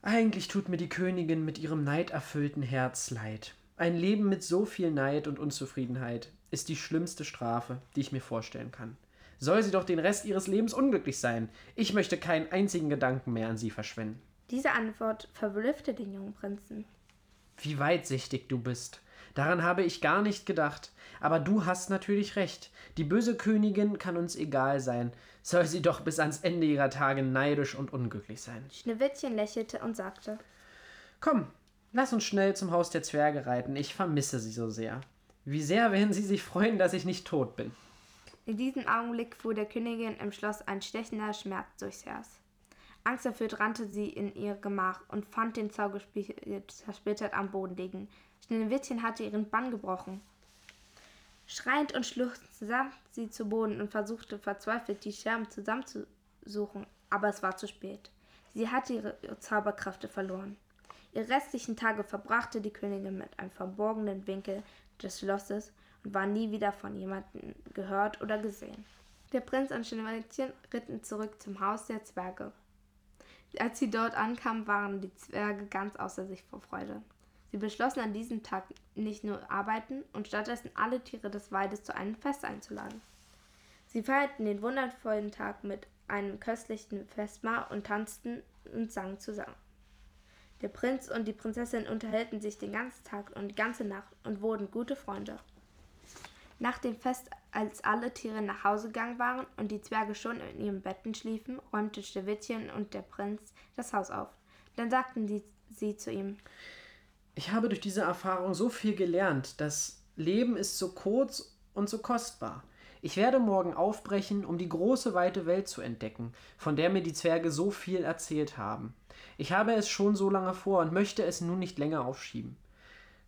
Eigentlich tut mir die Königin mit ihrem neiderfüllten Herz leid. Ein Leben mit so viel Neid und Unzufriedenheit ist die schlimmste Strafe, die ich mir vorstellen kann. Soll sie doch den Rest ihres Lebens unglücklich sein. Ich möchte keinen einzigen Gedanken mehr an sie verschwenden. Diese Antwort verblüffte den jungen Prinzen. Wie weitsichtig du bist. Daran habe ich gar nicht gedacht. Aber du hast natürlich recht. Die böse Königin kann uns egal sein. Soll sie doch bis ans Ende ihrer Tage neidisch und unglücklich sein. Schneewittchen lächelte und sagte, Komm, lass uns schnell zum Haus der Zwerge reiten. Ich vermisse sie so sehr. Wie sehr werden sie sich freuen, dass ich nicht tot bin. In diesem Augenblick fuhr der Königin im Schloss ein stechender Schmerz durchs Herz. Angsterfüllt rannte sie in ihr Gemach und fand den Zauberspiegel zersplittert am Boden liegen. Schneewittchen hatte ihren Bann gebrochen. Schreiend und schluchzend sank sie zu Boden und versuchte verzweifelt, die Scherben zusammenzusuchen, aber es war zu spät. Sie hatte ihre Zauberkräfte verloren. Ihre restlichen Tage verbrachte die Königin mit einem verborgenen Winkel des Schlosses und war nie wieder von jemandem gehört oder gesehen. Der Prinz und Schneewittchen ritten zurück zum Haus der Zwerge. Als sie dort ankamen, waren die Zwerge ganz außer sich vor Freude. Sie beschlossen an diesem Tag nicht nur arbeiten und stattdessen alle Tiere des Waldes zu einem Fest einzuladen. Sie feierten den wundervollen Tag mit einem köstlichen Festmahl und tanzten und sangen zusammen. Der Prinz und die Prinzessin unterhielten sich den ganzen Tag und die ganze Nacht und wurden gute Freunde. Nach dem Fest, als alle Tiere nach Hause gegangen waren und die Zwerge schon in ihren Betten schliefen, räumte Schneewittchen und der Prinz das Haus auf. Dann sagten die, sie zu ihm: ich habe durch diese Erfahrung so viel gelernt. Das Leben ist so kurz und so kostbar. Ich werde morgen aufbrechen, um die große weite Welt zu entdecken, von der mir die Zwerge so viel erzählt haben. Ich habe es schon so lange vor und möchte es nun nicht länger aufschieben.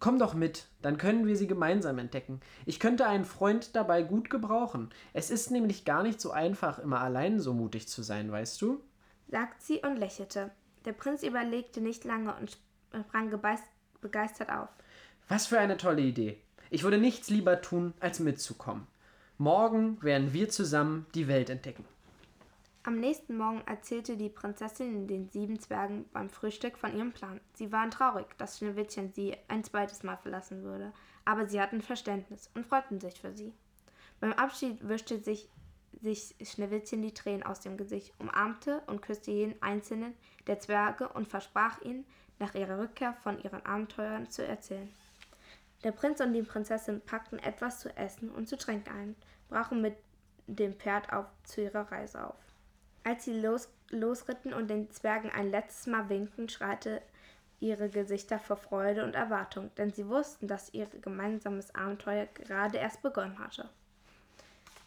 Komm doch mit, dann können wir sie gemeinsam entdecken. Ich könnte einen Freund dabei gut gebrauchen. Es ist nämlich gar nicht so einfach, immer allein so mutig zu sein, weißt du? sagt sie und lächelte. Der Prinz überlegte nicht lange und sprang begeistert auf. Was für eine tolle Idee. Ich würde nichts lieber tun, als mitzukommen. Morgen werden wir zusammen die Welt entdecken. Am nächsten Morgen erzählte die Prinzessin den sieben Zwergen beim Frühstück von ihrem Plan. Sie waren traurig, dass Schneewittchen sie ein zweites Mal verlassen würde, aber sie hatten Verständnis und freuten sich für sie. Beim Abschied wischte sich, sich Schneewittchen die Tränen aus dem Gesicht, umarmte und küsste jeden einzelnen der Zwerge und versprach ihnen, nach ihrer Rückkehr von ihren Abenteuern zu erzählen. Der Prinz und die Prinzessin packten etwas zu essen und zu trinken ein, brachen mit dem Pferd auf zu ihrer Reise auf. Als sie los, losritten und den Zwergen ein letztes Mal winkten, schreite ihre Gesichter vor Freude und Erwartung, denn sie wussten, dass ihr gemeinsames Abenteuer gerade erst begonnen hatte.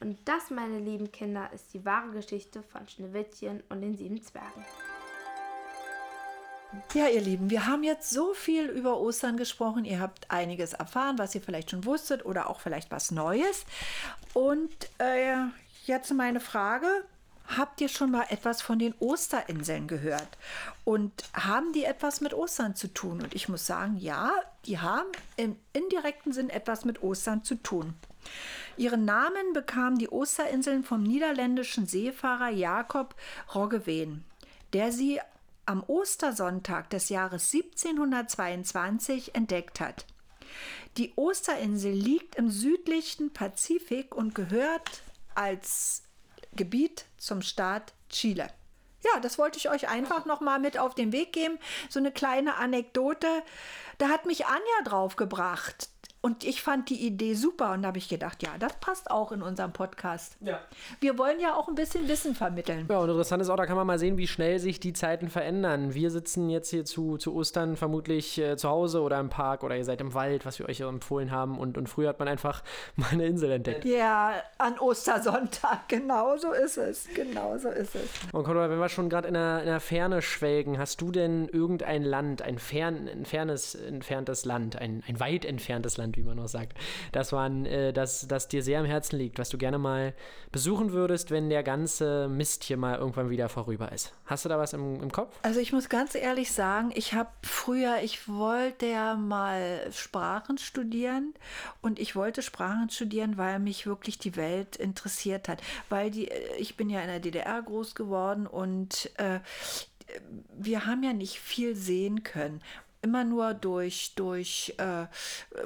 Und das, meine lieben Kinder, ist die wahre Geschichte von Schneewittchen und den sieben Zwergen. Ja, ihr Lieben, wir haben jetzt so viel über Ostern gesprochen. Ihr habt einiges erfahren, was ihr vielleicht schon wusstet oder auch vielleicht was Neues. Und äh, jetzt meine Frage. Habt ihr schon mal etwas von den Osterinseln gehört? Und haben die etwas mit Ostern zu tun? Und ich muss sagen, ja, die haben im indirekten Sinn etwas mit Ostern zu tun. Ihren Namen bekamen die Osterinseln vom niederländischen Seefahrer Jakob Roggeveen, der sie am Ostersonntag des Jahres 1722 entdeckt hat. Die Osterinsel liegt im südlichen Pazifik und gehört als Gebiet zum Staat Chile. Ja, das wollte ich euch einfach noch mal mit auf den Weg geben. So eine kleine Anekdote. Da hat mich Anja draufgebracht. Und ich fand die Idee super und da habe ich gedacht, ja, das passt auch in unserem Podcast. Ja. Wir wollen ja auch ein bisschen Wissen vermitteln. Ja, und interessant ist auch, da kann man mal sehen, wie schnell sich die Zeiten verändern. Wir sitzen jetzt hier zu, zu Ostern vermutlich äh, zu Hause oder im Park oder ihr seid im Wald, was wir euch empfohlen haben. Und, und früher hat man einfach mal eine Insel entdeckt. Ja, an Ostersonntag, genau so ist es. Genau so ist es. Und Conrad, wenn wir schon gerade in, in der Ferne schwelgen, hast du denn irgendein Land, ein, fern, ein fernes, entferntes Land, ein, ein weit entferntes Land, Land, wie man noch sagt. Das war ein, äh, das, das dir sehr am Herzen liegt, was du gerne mal besuchen würdest, wenn der ganze Mist hier mal irgendwann wieder vorüber ist. Hast du da was im, im Kopf? Also ich muss ganz ehrlich sagen, ich habe früher, ich wollte ja mal Sprachen studieren und ich wollte Sprachen studieren, weil mich wirklich die Welt interessiert hat. Weil die, äh, ich bin ja in der DDR groß geworden und äh, wir haben ja nicht viel sehen können immer nur durch, durch äh,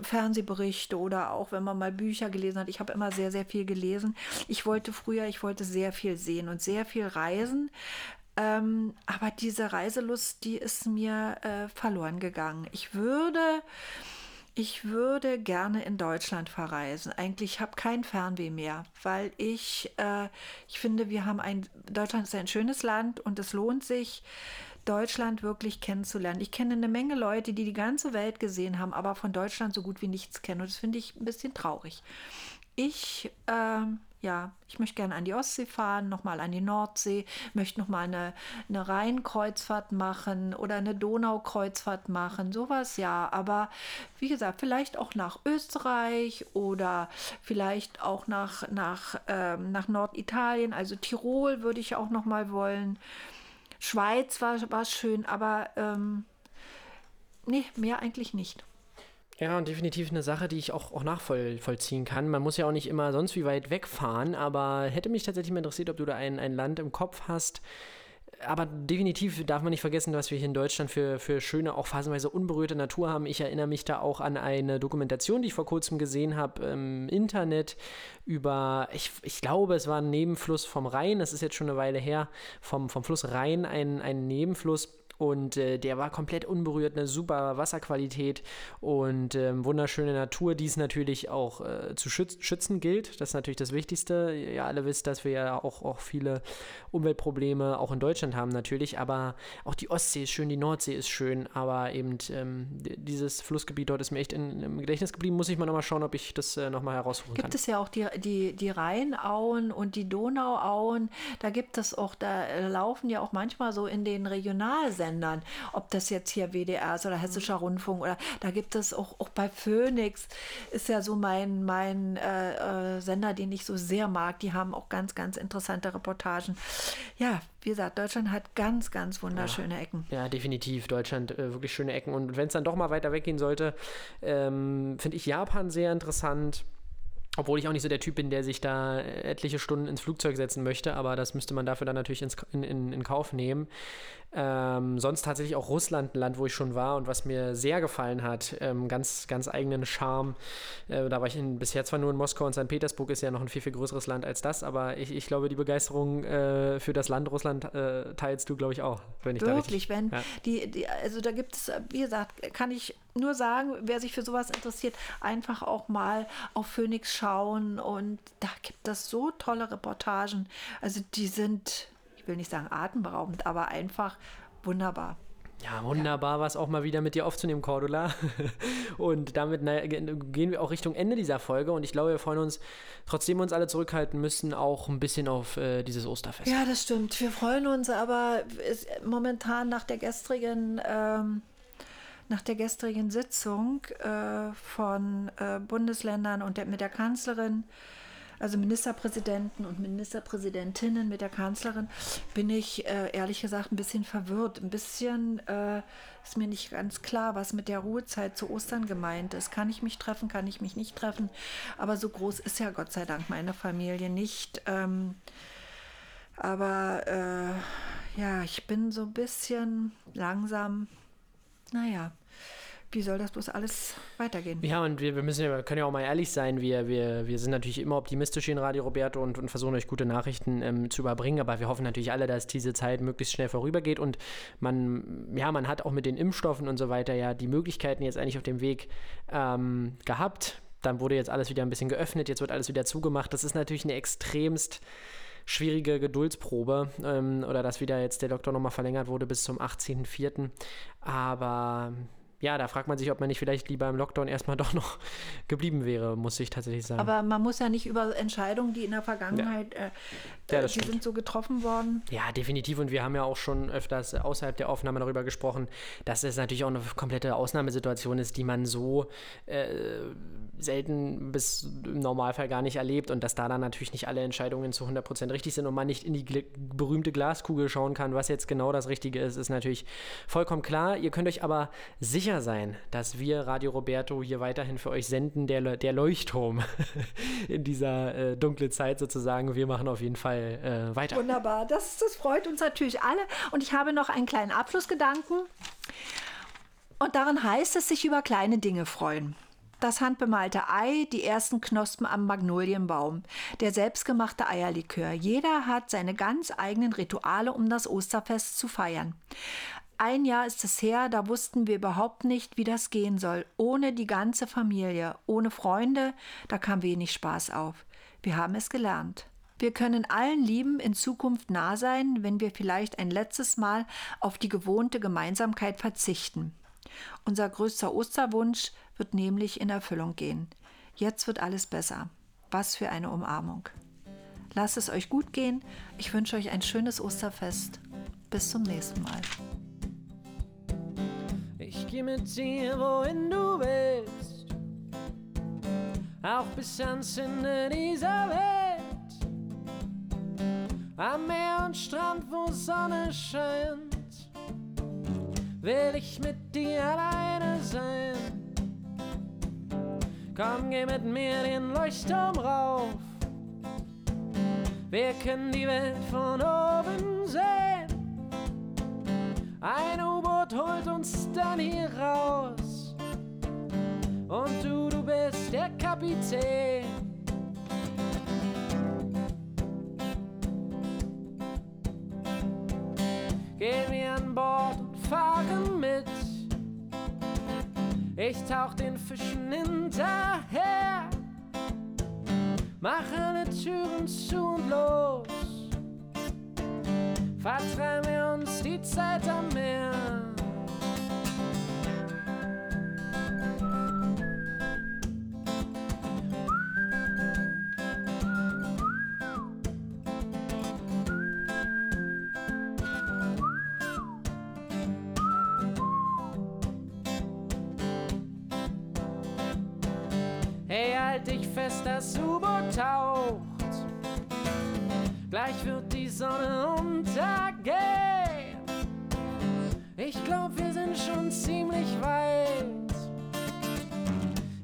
Fernsehberichte oder auch wenn man mal Bücher gelesen hat. Ich habe immer sehr, sehr viel gelesen. Ich wollte früher, ich wollte sehr viel sehen und sehr viel reisen. Ähm, aber diese Reiselust, die ist mir äh, verloren gegangen. Ich würde, ich würde gerne in Deutschland verreisen. Eigentlich habe kein Fernweh mehr, weil ich, äh, ich finde, wir haben ein, Deutschland ist ein schönes Land und es lohnt sich, Deutschland wirklich kennenzulernen. Ich kenne eine Menge Leute, die die ganze Welt gesehen haben, aber von Deutschland so gut wie nichts kennen. Und das finde ich ein bisschen traurig. Ich, äh, ja, ich möchte gerne an die Ostsee fahren, nochmal an die Nordsee, möchte nochmal eine, eine Rheinkreuzfahrt machen oder eine Donaukreuzfahrt machen, sowas ja. Aber wie gesagt, vielleicht auch nach Österreich oder vielleicht auch nach, nach, ähm, nach Norditalien, also Tirol würde ich auch nochmal wollen. Schweiz war, war schön, aber ähm, nee, mehr eigentlich nicht. Ja, und definitiv eine Sache, die ich auch, auch nachvollziehen kann. Man muss ja auch nicht immer sonst wie weit wegfahren, aber hätte mich tatsächlich mal interessiert, ob du da ein, ein Land im Kopf hast. Aber definitiv darf man nicht vergessen, was wir hier in Deutschland für, für schöne, auch phasenweise unberührte Natur haben. Ich erinnere mich da auch an eine Dokumentation, die ich vor kurzem gesehen habe im Internet über, ich, ich glaube, es war ein Nebenfluss vom Rhein, das ist jetzt schon eine Weile her, vom, vom Fluss Rhein, ein, ein Nebenfluss und äh, der war komplett unberührt, eine super Wasserqualität und äh, wunderschöne Natur, die es natürlich auch äh, zu schütz schützen gilt. Das ist natürlich das Wichtigste. Ihr alle wisst, dass wir ja auch, auch viele Umweltprobleme auch in Deutschland haben natürlich, aber auch die Ostsee ist schön, die Nordsee ist schön, aber eben ähm, dieses Flussgebiet dort ist mir echt in, im Gedächtnis geblieben. Muss ich mal nochmal schauen, ob ich das äh, nochmal heraussuchen gibt kann. Gibt es ja auch die, die, die Rheinauen und die Donauauen, da gibt es auch, da laufen ja auch manchmal so in den Regionalsendern Sendern, ob das jetzt hier WDR ist oder Hessischer Rundfunk oder da gibt es auch, auch bei Phoenix, ist ja so mein, mein äh, äh, Sender, den ich so sehr mag. Die haben auch ganz, ganz interessante Reportagen. Ja, wie gesagt, Deutschland hat ganz, ganz wunderschöne ja, Ecken. Ja, definitiv. Deutschland äh, wirklich schöne Ecken. Und wenn es dann doch mal weiter weggehen sollte, ähm, finde ich Japan sehr interessant. Obwohl ich auch nicht so der Typ bin, der sich da etliche Stunden ins Flugzeug setzen möchte, aber das müsste man dafür dann natürlich ins, in, in, in Kauf nehmen. Ähm, sonst tatsächlich auch Russland, ein Land, wo ich schon war und was mir sehr gefallen hat. Ähm, ganz, ganz eigenen Charme. Äh, da war ich in, bisher zwar nur in Moskau und St. Petersburg, ist ja noch ein viel, viel größeres Land als das, aber ich, ich glaube, die Begeisterung äh, für das Land Russland äh, teilst du, glaube ich, auch. Wenn ich Wirklich, da richtig, wenn ja. die, die, also da gibt es, wie gesagt, kann ich nur sagen, wer sich für sowas interessiert, einfach auch mal auf Phoenix schauen und da gibt es so tolle Reportagen. Also die sind ich will nicht sagen atemberaubend, aber einfach wunderbar. Ja, wunderbar war es auch mal wieder mit dir aufzunehmen, Cordula. Und damit na, gehen wir auch Richtung Ende dieser Folge. Und ich glaube, wir freuen uns, trotzdem wir uns alle zurückhalten müssen, auch ein bisschen auf äh, dieses Osterfest. Ja, das stimmt. Wir freuen uns, aber momentan nach der gestrigen, ähm, nach der gestrigen Sitzung äh, von äh, Bundesländern und der, mit der Kanzlerin also Ministerpräsidenten und Ministerpräsidentinnen mit der Kanzlerin, bin ich äh, ehrlich gesagt ein bisschen verwirrt. Ein bisschen äh, ist mir nicht ganz klar, was mit der Ruhezeit zu Ostern gemeint ist. Kann ich mich treffen, kann ich mich nicht treffen? Aber so groß ist ja Gott sei Dank meine Familie nicht. Ähm, aber äh, ja, ich bin so ein bisschen langsam, naja, wie soll das bloß alles weitergehen? Ja, und wir, wir müssen ja, können ja auch mal ehrlich sein, wir, wir, wir sind natürlich immer optimistisch in Radio Roberto und, und versuchen euch gute Nachrichten ähm, zu überbringen, aber wir hoffen natürlich alle, dass diese Zeit möglichst schnell vorübergeht und man, ja, man hat auch mit den Impfstoffen und so weiter ja die Möglichkeiten jetzt eigentlich auf dem Weg ähm, gehabt. Dann wurde jetzt alles wieder ein bisschen geöffnet, jetzt wird alles wieder zugemacht. Das ist natürlich eine extremst schwierige Geduldsprobe ähm, oder dass wieder jetzt der Lockdown nochmal verlängert wurde bis zum 18.04. Aber ja, da fragt man sich, ob man nicht vielleicht lieber im Lockdown erstmal doch noch geblieben wäre, muss ich tatsächlich sagen. Aber man muss ja nicht über Entscheidungen, die in der Vergangenheit, ja. Äh, ja, die stimmt. sind so getroffen worden. Ja, definitiv. Und wir haben ja auch schon öfters außerhalb der Aufnahme darüber gesprochen, dass es natürlich auch eine komplette Ausnahmesituation ist, die man so äh, selten bis im Normalfall gar nicht erlebt und dass da dann natürlich nicht alle Entscheidungen zu 100% richtig sind und man nicht in die gl berühmte Glaskugel schauen kann, was jetzt genau das Richtige ist, ist natürlich vollkommen klar. Ihr könnt euch aber sicher sicher sein, dass wir Radio Roberto hier weiterhin für euch senden, der, der Leuchtturm in dieser äh, dunklen Zeit sozusagen. Wir machen auf jeden Fall äh, weiter. Wunderbar, das, das freut uns natürlich alle. Und ich habe noch einen kleinen Abschlussgedanken. Und darin heißt es, sich über kleine Dinge freuen das handbemalte Ei, die ersten Knospen am Magnolienbaum, der selbstgemachte Eierlikör. Jeder hat seine ganz eigenen Rituale, um das Osterfest zu feiern. Ein Jahr ist es her, da wussten wir überhaupt nicht, wie das gehen soll. Ohne die ganze Familie, ohne Freunde, da kam wenig Spaß auf. Wir haben es gelernt. Wir können allen Lieben in Zukunft nah sein, wenn wir vielleicht ein letztes Mal auf die gewohnte Gemeinsamkeit verzichten. Unser größter Osterwunsch wird nämlich in Erfüllung gehen. Jetzt wird alles besser. Was für eine Umarmung. lasst es euch gut gehen. Ich wünsche euch ein schönes Osterfest. Bis zum nächsten Mal. Ich gehe mit dir, wohin du willst, auch bis ans Ende dieser Welt. Am Meer und Strand, wo Sonne scheint, will ich mit dir alleine sein. Komm, geh mit mir den Leuchtturm rauf. Wir können die Welt von oben sehen. Ein U-Boot holt uns dann hier raus. Und du, du bist der Kapitän. Gehen wir an Bord und fahren mit. Ich tauch den Fischen hinterher. Mach alle Türen zu und los. Vertreiben wir uns die Zeit am Meer. Das U-Boot taucht. Gleich wird die Sonne untergehen. Ich glaub, wir sind schon ziemlich weit.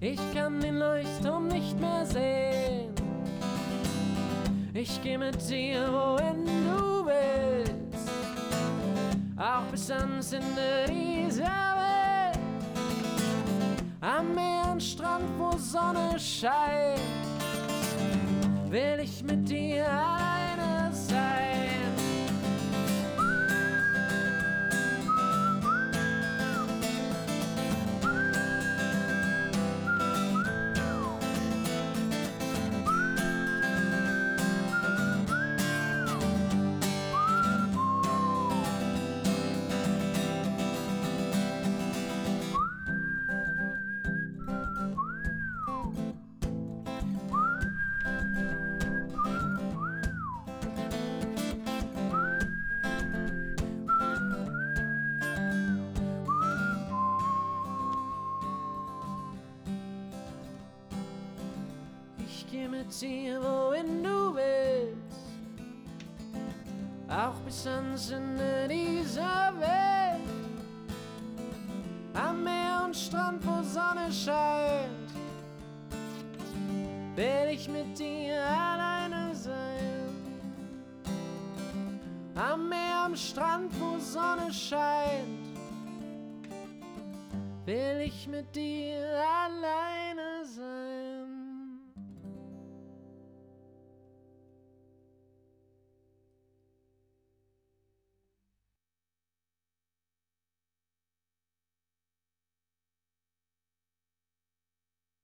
Ich kann den Leuchtturm nicht mehr sehen. Ich geh mit dir, wohin du willst. Auch bis ans Ende dieser. Am Meer und Strand, wo Sonne scheint, will ich mit dir alleine